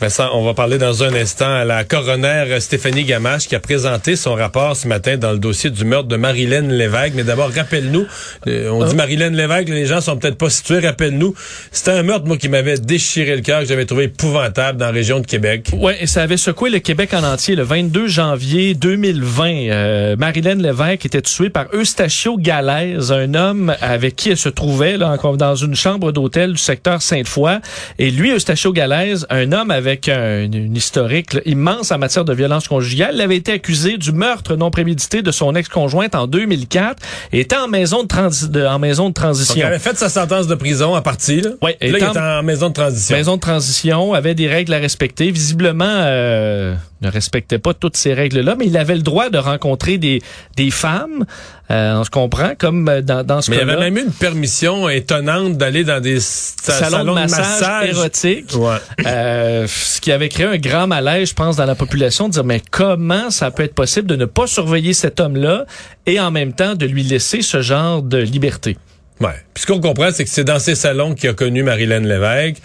Vincent, on va parler dans un instant à la coroner Stéphanie Gamache qui a présenté son rapport ce matin dans le dossier du meurtre de Marilyn Lévesque. Mais d'abord, rappelle-nous, euh, on dit Marilyn Lévesque, les gens sont peut-être pas situés, rappelle-nous, c'était un meurtre, moi, qui m'avait déchiré le cœur, que j'avais trouvé épouvantable dans la région de Québec. Oui, et ça avait secoué le Québec en entier. Le 22 janvier 2020, euh, Marilyn Lévesque était tuée par Eustachio Galaise, un homme avec qui elle se trouvait là, encore dans une chambre d'hôtel du secteur Sainte-Foy. Et lui, Eustachio Galaise, un homme avec avec un, une historique là, immense en matière de violence conjugale. Il avait été accusé du meurtre non prémédité de son ex-conjointe en 2004 et était en maison de, transi de, en maison de transition. Donc, avait fait sa sentence de prison à partie. Là, là, il était en maison de transition. Maison de transition, avait des règles à respecter. Visiblement, euh, ne respectait pas toutes ces règles-là, mais il avait le droit de rencontrer des, des femmes, euh, on se comprend, comme euh, dans, dans ce Mais il y avait même eu une permission étonnante d'aller dans des sa- salon, de massage, érotique, Ouais. euh, ce qui avait créé un grand malaise, je pense, dans la population, de dire mais comment ça peut être possible de ne pas surveiller cet homme-là et en même temps de lui laisser ce genre de liberté? Ouais. Puis ce qu'on comprend, c'est que c'est dans ces salons qu'il a connu Marilyn Lévesque,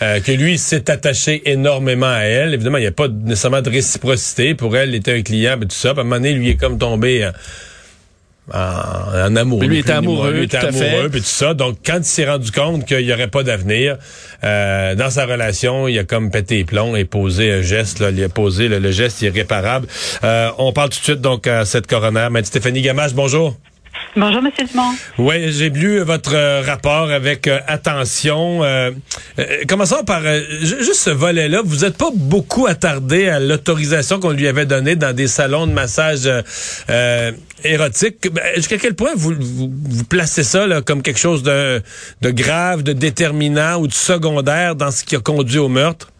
euh, que lui s'est attaché énormément à elle. Évidemment, il n'y a pas nécessairement de réciprocité. Pour elle, il était un client, mais tout ça. Puis à un moment donné, lui est comme tombé en, en, en amour. Lui, moins. amoureux, Lui, il était amoureux, puis tout ça. Donc, quand il s'est rendu compte qu'il n'y aurait pas d'avenir euh, dans sa relation, il a comme pété les plombs et posé un geste. Là, il a posé le, le geste irréparable. Euh, on parle tout de suite donc à cette coroner. Maître Stéphanie Gamache, bonjour. Bonjour, Monsieur Dumont. Oui, j'ai lu votre euh, rapport avec euh, attention. Euh, euh, commençons par ju- juste ce volet-là. Vous n'êtes pas beaucoup attardé à l'autorisation qu'on lui avait donnée dans des salons de massage érotiques. Ben, Jusqu'à quel point vous, vous, vous placez ça là, comme quelque chose de, de grave, de déterminant ou de secondaire dans ce qui a conduit au meurtre?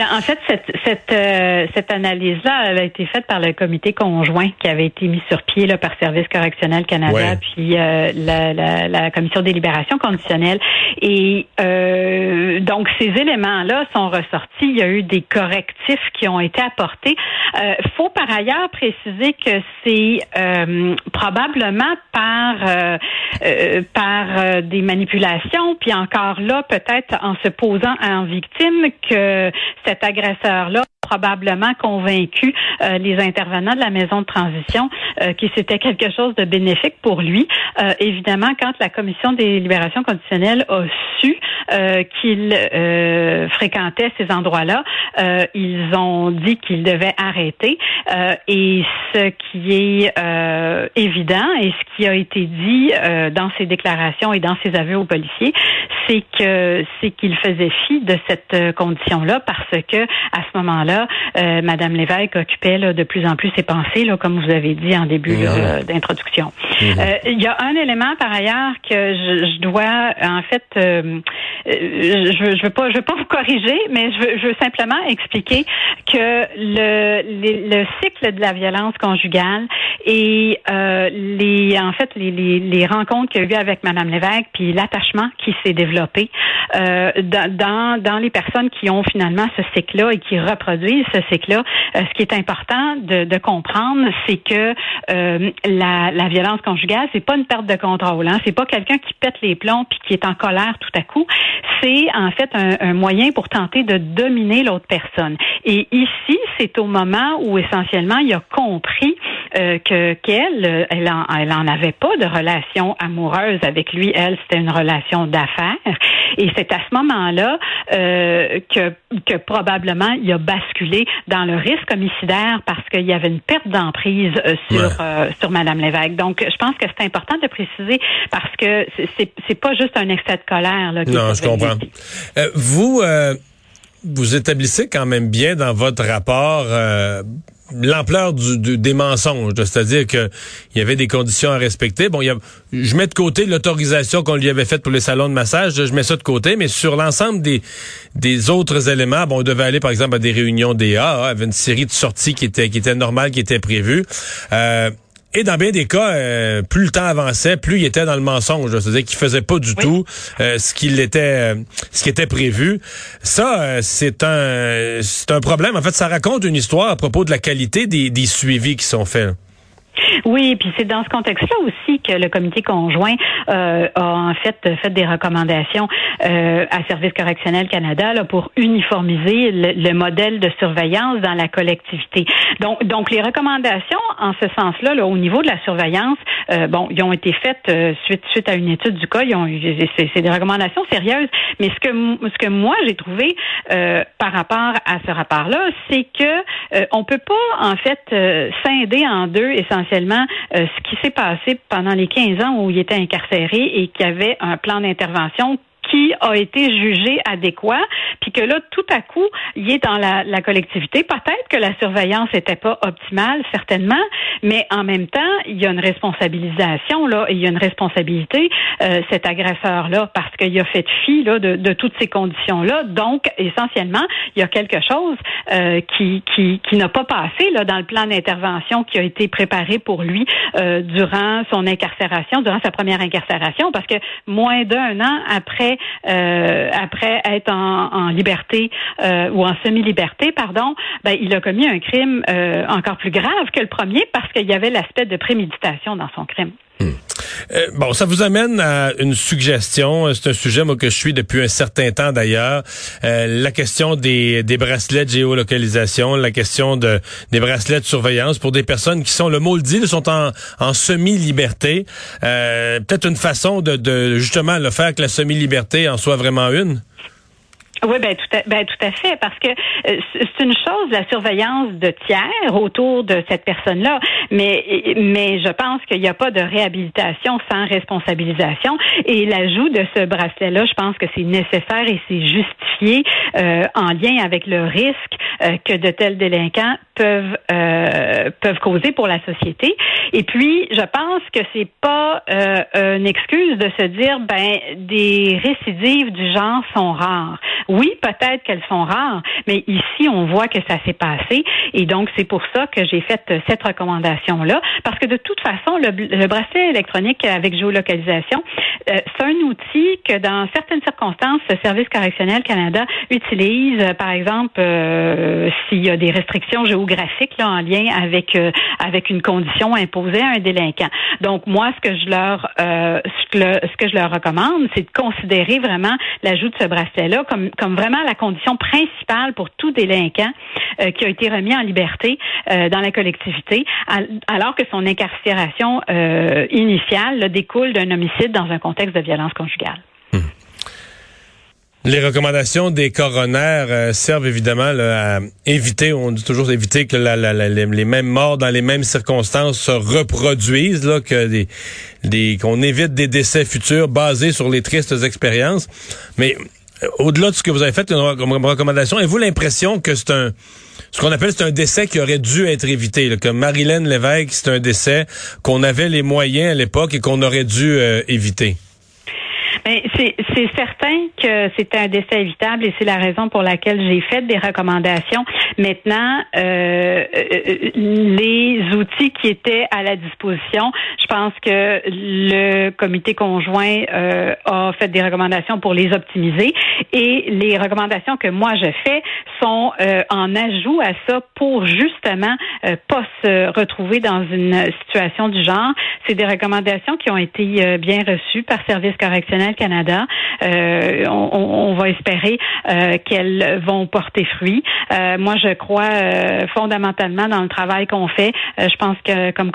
Ben, en fait, cette, cette, euh, cette analyse-là avait été faite par le comité conjoint qui avait été mis sur pied là, par Service correctionnel Canada, Ouais. puis euh, la, la, la commission des libérations conditionnelles. Et euh, donc, ces éléments-là sont ressortis. Il y a eu des correctifs qui ont été apportés. Euh, faut par ailleurs préciser que c'est euh, probablement par euh, euh, par des manipulations, puis encore là, peut-être en se posant en victime que cet agresseur-là probablement convaincu euh, les intervenants de la maison de transition euh, que c'était quelque chose de bénéfique pour lui. Euh, évidemment, quand la commission des libérations conditionnelles a su euh, qu'il euh, fréquentait ces endroits-là, euh, ils ont dit qu'il devait arrêter. Et ce qui est évident et ce qui a été dit dans ses déclarations et dans ses aveux aux policiers, c'est que c'est qu'il faisait fi de cette condition-là parce que à ce moment-là, euh, Madame Lévesque occupait là, de plus en plus ses pensées, là, comme vous avez dit en début euh, d'introduction. Euh, Il y a un élément par ailleurs que je, je dois en fait, euh, je, je veux pas, je veux pas vous corriger, mais je veux, je veux simplement expliquer que le, cycle de la violence conjugale et les, en fait, les, les, les rencontres qu'il y a eu avec Madame Lévesque, puis l'attachement qui s'est développé dans, dans, dans les personnes qui ont finalement ce cycle-là et qui reproduisent ce cycle-là, euh, ce qui est important de, comprendre, c'est que euh, la, violence conjugale, c'est pas une perte de contrôle. Hein? C'est pas quelqu'un qui pète les plombs puis qui est en colère tout à coup. C'est en fait un, moyen pour tenter de dominer l'autre personne. Et ici, c'est au moment où essentiellement il a compris euh, que qu'elle, elle en, elle en avait pas de relation amoureuse avec lui. Elle, c'était une relation d'affaires. Et c'est à ce moment-là que, que probablement il a basculé dans le risque homicidaire parce qu'il y avait une perte d'emprise euh, sur Ouais. euh, sur Madame Lévesque. Donc, je pense que c'est important de préciser parce que c'est- c'est pas juste un excès de colère. Là, Non, je comprends. Euh, vous, euh, vous établissez quand même bien dans votre rapport l'ampleur du, du- des mensonges, c'est-à-dire que il y avait des conditions à respecter. Bon, y a, je mets de côté l'autorisation qu'on lui avait faite pour les salons de massage, je mets ça de côté, mais sur l'ensemble des des autres éléments, bon, on devait aller par exemple à des réunions DA, hein, avait une série de sorties qui étaient qui étaient normales, qui étaient prévues. Euh, et dans bien des cas, euh, plus le temps avançait, plus il était dans le mensonge. C'est-à-dire qu'il faisait pas du tout euh, ce qu'il était, euh, ce qui était prévu. Ça, euh, c'est un, c'est un problème. En fait, ça raconte une histoire à propos de la qualité des, des suivis qui sont faits. Oui, puis c'est dans ce contexte-là aussi que le comité conjoint euh, a en fait fait des recommandations euh, à Service correctionnel Canada là, pour uniformiser le, modèle de surveillance dans la collectivité. Donc, donc les recommandations en ce sens-là, là, au niveau de la surveillance, euh, bon, ils ont été faites euh, suite suite à une étude du cas. C'est des recommandations sérieuses. Mais ce que ce que moi j'ai trouvé euh, par rapport à ce rapport-là, c'est que on peut pas en fait scinder en deux essentiellement ce qui s'est passé pendant les 15 ans où il était incarcéré et qu'il y avait un plan d'intervention qui a été jugé adéquat, puis que là, tout à coup, il est dans la, la collectivité. Peut-être que la surveillance n'était pas optimale, certainement, mais en même temps, il y a une responsabilisation, là, et il y a une responsabilité, euh, cet agresseur-là, parce qu'il a fait fi là, de, de toutes ces conditions-là. Donc, essentiellement, il y a quelque chose euh, qui, qui, qui n'a pas passé là, dans le plan d'intervention qui a été préparé pour lui euh, durant son incarcération, durant sa première incarcération, parce que moins d'un an après euh, après être en, liberté euh, ou en semi-liberté, pardon, ben, il a commis un crime euh, encore plus grave que le premier parce qu'il y avait l'aspect de préméditation dans son crime. Hmm. bon, ça vous amène à une suggestion. C'est un sujet moi que je suis depuis un certain temps d'ailleurs. la question des, des bracelets de géolocalisation, la question de des bracelets de surveillance pour des personnes qui sont, le mot le dit, sont en, en semi-liberté. Peut-être une façon de justement le faire que la semi-liberté en soit vraiment une? Oui, ben tout à, ben tout à fait, parce que euh, c'est une chose la surveillance de tiers autour de cette personne-là, mais mais je pense qu'il n'y a pas de réhabilitation sans responsabilisation. Et l'ajout de ce bracelet-là, je pense que c'est nécessaire et c'est justifié euh, en lien avec le risque euh, que de tels délinquants peuvent peuvent causer pour la société. Et puis, je pense que c'est pas une excuse de se dire ben des récidives du genre sont rares. Oui, peut-être qu'elles sont rares, mais ici, on voit que ça s'est passé. Et donc, c'est pour ça que j'ai fait euh, cette recommandation-là. Parce que de toute façon, le, bracelet électronique avec géolocalisation, euh, c'est un outil que dans certaines circonstances, le Service correctionnel Canada utilise, euh, par exemple, s'il y a des restrictions géographiques là, en lien avec avec une condition imposée à un délinquant. Donc moi, ce que je leur ce que je leur recommande, c'est de considérer vraiment l'ajout de ce bracelet-là comme comme vraiment la condition principale pour tout délinquant euh, qui a été remis en liberté euh, dans la collectivité, alors que son incarcération euh, initiale découle d'un homicide dans un contexte de violence conjugale. Les recommandations des coronaires servent évidemment à éviter, on dit toujours éviter que les, mêmes morts dans les mêmes circonstances se reproduisent, que qu'on évite des décès futurs basés sur les tristes expériences. Mais au-delà de ce que vous avez fait comme recommandation, avez-vous l'impression que c'est un ce qu'on appelle c'est un décès qui aurait dû être évité, là, que Marilyn Lévesque, c'est un décès qu'on avait les moyens à l'époque et qu'on aurait dû euh, éviter? Ben, c'est certain que c'est un décès évitable et c'est la raison pour laquelle j'ai fait des recommandations. Maintenant, euh, euh, les outils qui étaient à la disposition, je pense que le comité conjoint euh, a fait des recommandations pour les optimiser et les recommandations que moi je fais sont en ajout à ça pour justement pas se retrouver dans une situation du genre. C'est des recommandations qui ont été bien reçues par Service correctionnel Canada. Euh, on, va espérer euh, qu'elles vont porter fruit. Euh, moi, je crois fondamentalement dans le travail qu'on fait. je pense que comme